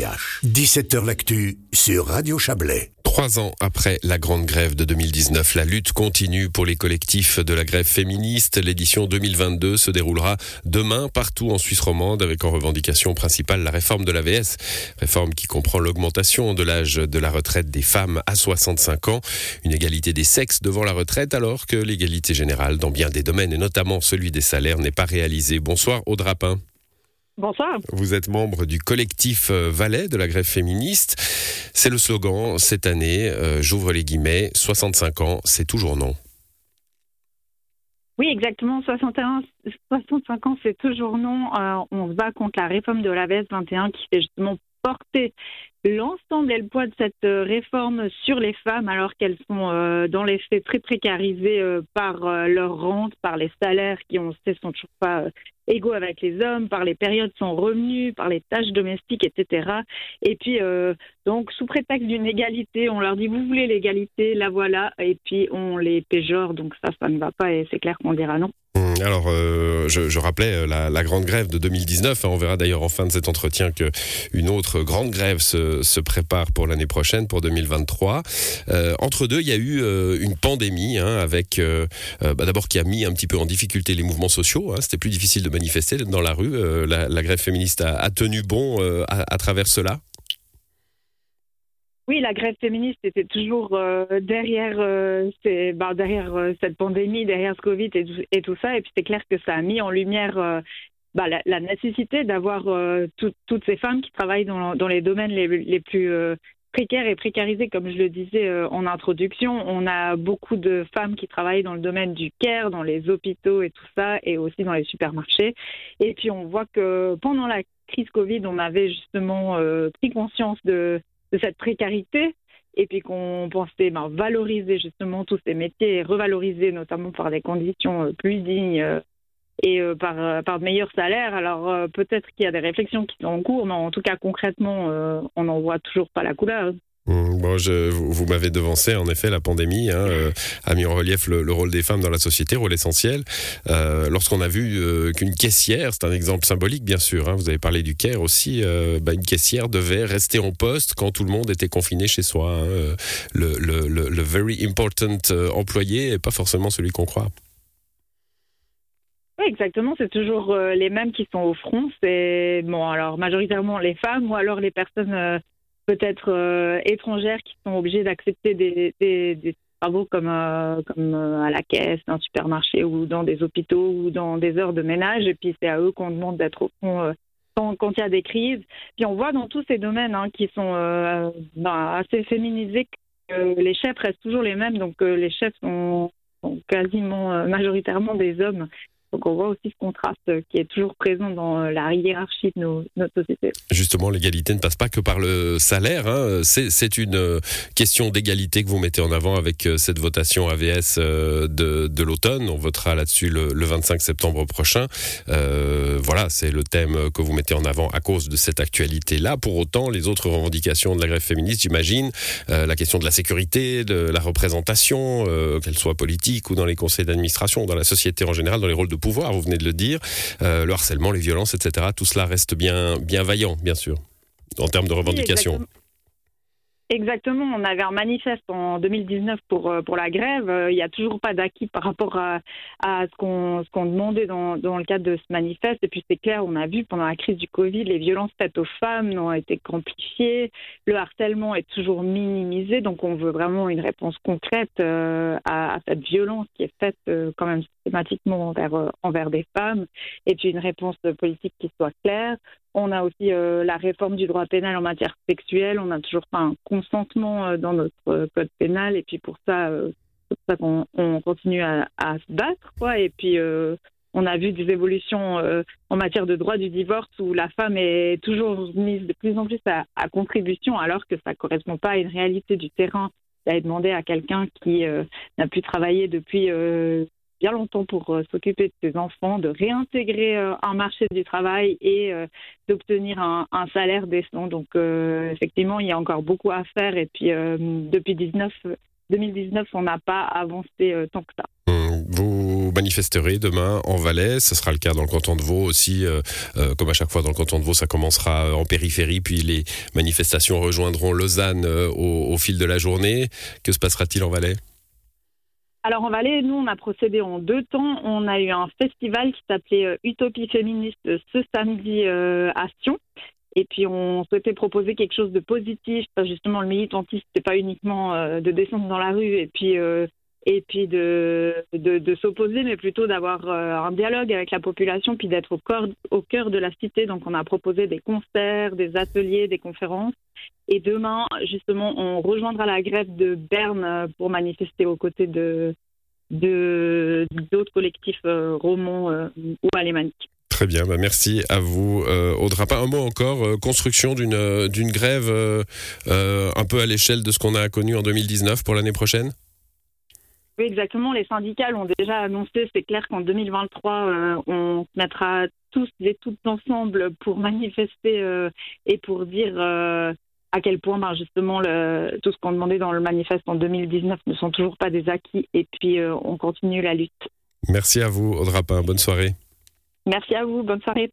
17h L'actu sur Radio Chablais. Trois ans après la grande grève de 2019, la lutte continue pour les collectifs de la grève féministe. L'édition 2022 se déroulera demain partout en Suisse romande avec en revendication principale la réforme de l'AVS. Réforme qui comprend l'augmentation de l'âge de la retraite des femmes à 65 ans, une égalité des sexes devant la retraite alors que l'égalité générale dans bien des domaines et notamment celui des salaires n'est pas réalisée. Bonsoir Audrapin. Bonsoir. Vous êtes membre du collectif euh, Valais de la grève féministe. C'est le slogan cette année, euh, j'ouvre les guillemets, 65 ans, c'est toujours non. Oui, exactement. 61, 65 ans, c'est toujours non. Euh, on se bat contre la réforme de l'AVS 21 qui fait justement porter l'ensemble et le poids de cette réforme sur les femmes alors qu'elles sont dans les faits très précarisées par leur rente, par les salaires qui, on sait, sont toujours pas égaux avec les hommes, par les périodes sans revenus, par les tâches domestiques, etc. Et puis, euh, donc, sous prétexte d'une égalité, on leur dit, vous voulez l'égalité, la voilà, et puis on les péjore, donc ça, ça ne va pas, et c'est clair qu'on dira non. Hum, alors, euh, je, rappelais euh, la, grande grève de 2019. Hein. On verra d'ailleurs en fin de cet entretien que une autre grande grève se, prépare pour l'année prochaine, pour 2023. entre deux, il y a eu une pandémie, hein, avec bah, d'abord qui a mis un petit peu en difficulté les mouvements sociaux. Hein. C'était plus difficile de manifester dans la rue. Euh, la, grève féministe a, tenu bon euh, à, travers cela oui, la grève féministe était toujours euh, derrière, bah, derrière cette pandémie, derrière ce Covid et, tout ça. Et puis c'est clair que ça a mis en lumière bah, la, nécessité d'avoir toutes ces femmes qui travaillent dans, les domaines les, plus précaire et précarisé, comme je le disais euh, en introduction. On a beaucoup de femmes qui travaillent dans le domaine du care, dans les hôpitaux et tout ça, et aussi dans les supermarchés. Et puis on voit que pendant la crise Covid, on avait justement euh, pris conscience de, cette précarité et puis qu'on pensait ben, valoriser justement tous ces métiers et revaloriser notamment par des conditions euh, plus dignes et euh, par, euh, par de meilleurs salaires. Alors peut-être qu'il y a des réflexions qui sont en cours, mais en tout cas concrètement, on n'en voit toujours pas la couleur. Je, vous, m'avez devancé, en effet, la pandémie hein, a mis en relief le, rôle des femmes dans la société, rôle essentiel. Lorsqu'on a vu qu'une caissière, c'est un exemple symbolique bien sûr, hein, vous avez parlé du CARE aussi, bah, une caissière devait rester en poste quand tout le monde était confiné chez soi. Hein, le, very important employé et pas forcément celui qu'on croit. Oui, exactement. C'est toujours euh, les mêmes qui sont au front. C'est bon, alors majoritairement les femmes ou alors les personnes euh, peut-être euh, étrangères qui sont obligées d'accepter des, travaux comme, comme à la caisse, dans un supermarché ou dans des hôpitaux ou dans des heures de ménage. Et puis c'est à eux qu'on demande d'être au front quand, il y a des crises. Puis on voit dans tous ces domaines hein, qui sont ben, assez féminisés que les chefs restent toujours les mêmes. Donc les chefs sont quasiment majoritairement des hommes. Donc on voit aussi ce contraste qui est toujours présent dans euh, la hiérarchie de notre société. Justement, l'égalité ne passe pas que par le salaire. Hein. C'est une euh, question d'égalité que vous mettez en avant avec euh, cette votation AVS de, de l'automne. On votera là-dessus le, 25 septembre prochain. Euh, voilà, c'est le thème que vous mettez en avant à cause de cette actualité-là. Pour autant, les autres revendications de la grève féministe, j'imagine, la question de la sécurité, de la représentation, qu'elle soit politique ou dans les conseils d'administration, dans la société en général, dans les rôles de pouvoir, vous venez de le dire, euh, le harcèlement, les violences, etc. Tout cela reste bien, bien vaillant, bien sûr, en termes de revendications. Exactement, on avait un manifeste en 2019 pour, euh, pour la grève. Euh, il n'y a toujours pas d'acquis par rapport à, à ce qu'on qu'on demandait dans, dans le cadre de ce manifeste. Et puis c'est clair, on a vu pendant la crise du Covid, les violences faites aux femmes ont été amplifiées, le harcèlement est toujours minimisé. Donc on veut vraiment une réponse concrète euh, à, à, cette violence qui est faite quand même systématiquement envers, envers des femmes. Et puis une réponse politique qui soit claire. On a aussi euh, la réforme du droit pénal en matière sexuelle. On n'a toujours pas un consentement euh, dans notre euh, code pénal. Et puis pour ça, on continue à, se battre. Quoi. Et puis on a vu des évolutions en matière de droit du divorce où la femme est toujours mise de plus en plus à, contribution alors que ça ne correspond pas à une réalité du terrain. Ça demander à quelqu'un qui n'a plus travaillé depuis bien longtemps pour euh, s'occuper de ses enfants, de réintégrer euh, un marché du travail et euh, d'obtenir un, salaire décent. Donc effectivement, il y a encore beaucoup à faire et puis depuis 19, 2019, on n'a pas avancé tant que ça. Hum, vous manifesterez demain en Valais. Ce sera le cas dans le canton de Vaud aussi. comme à chaque fois dans le canton de Vaud, ça commencera en périphérie, puis les manifestations rejoindront Lausanne au, au fil de la journée. Que se passera-t-il en Valais? Alors en Valais, nous, on a procédé en deux temps. On a eu un festival qui s'appelait euh, Utopie féministe ce samedi euh, à Sion. Et puis on souhaitait proposer quelque chose de positif. Justement, le militantisme, c'est pas uniquement euh, de descendre dans la rue et puis et puis de, de, s'opposer, mais plutôt d'avoir un dialogue avec la population, puis d'être au, au cœur de la cité. Donc on a proposé des concerts, des ateliers, des conférences. Et demain, justement, on rejoindra la grève de Berne pour manifester aux côtés de d'autres collectifs euh, romans euh, ou alémaniques. Très bien, bah merci à vous. Euh, Audrapin, un mot encore, euh, construction d'une d'une grève un peu à l'échelle de ce qu'on a connu en 2019 pour l'année prochaine? Oui, exactement. Les syndicats l'ont déjà annoncé. C'est clair qu'en 2023, on se mettra tous et toutes ensemble pour manifester et pour dire à quel point ben, justement le, tout ce qu'on demandait dans le manifeste en 2019 ne sont toujours pas des acquis et puis euh, on continue la lutte. Merci à vous Audrapin, bonne soirée. Merci à vous, bonne soirée.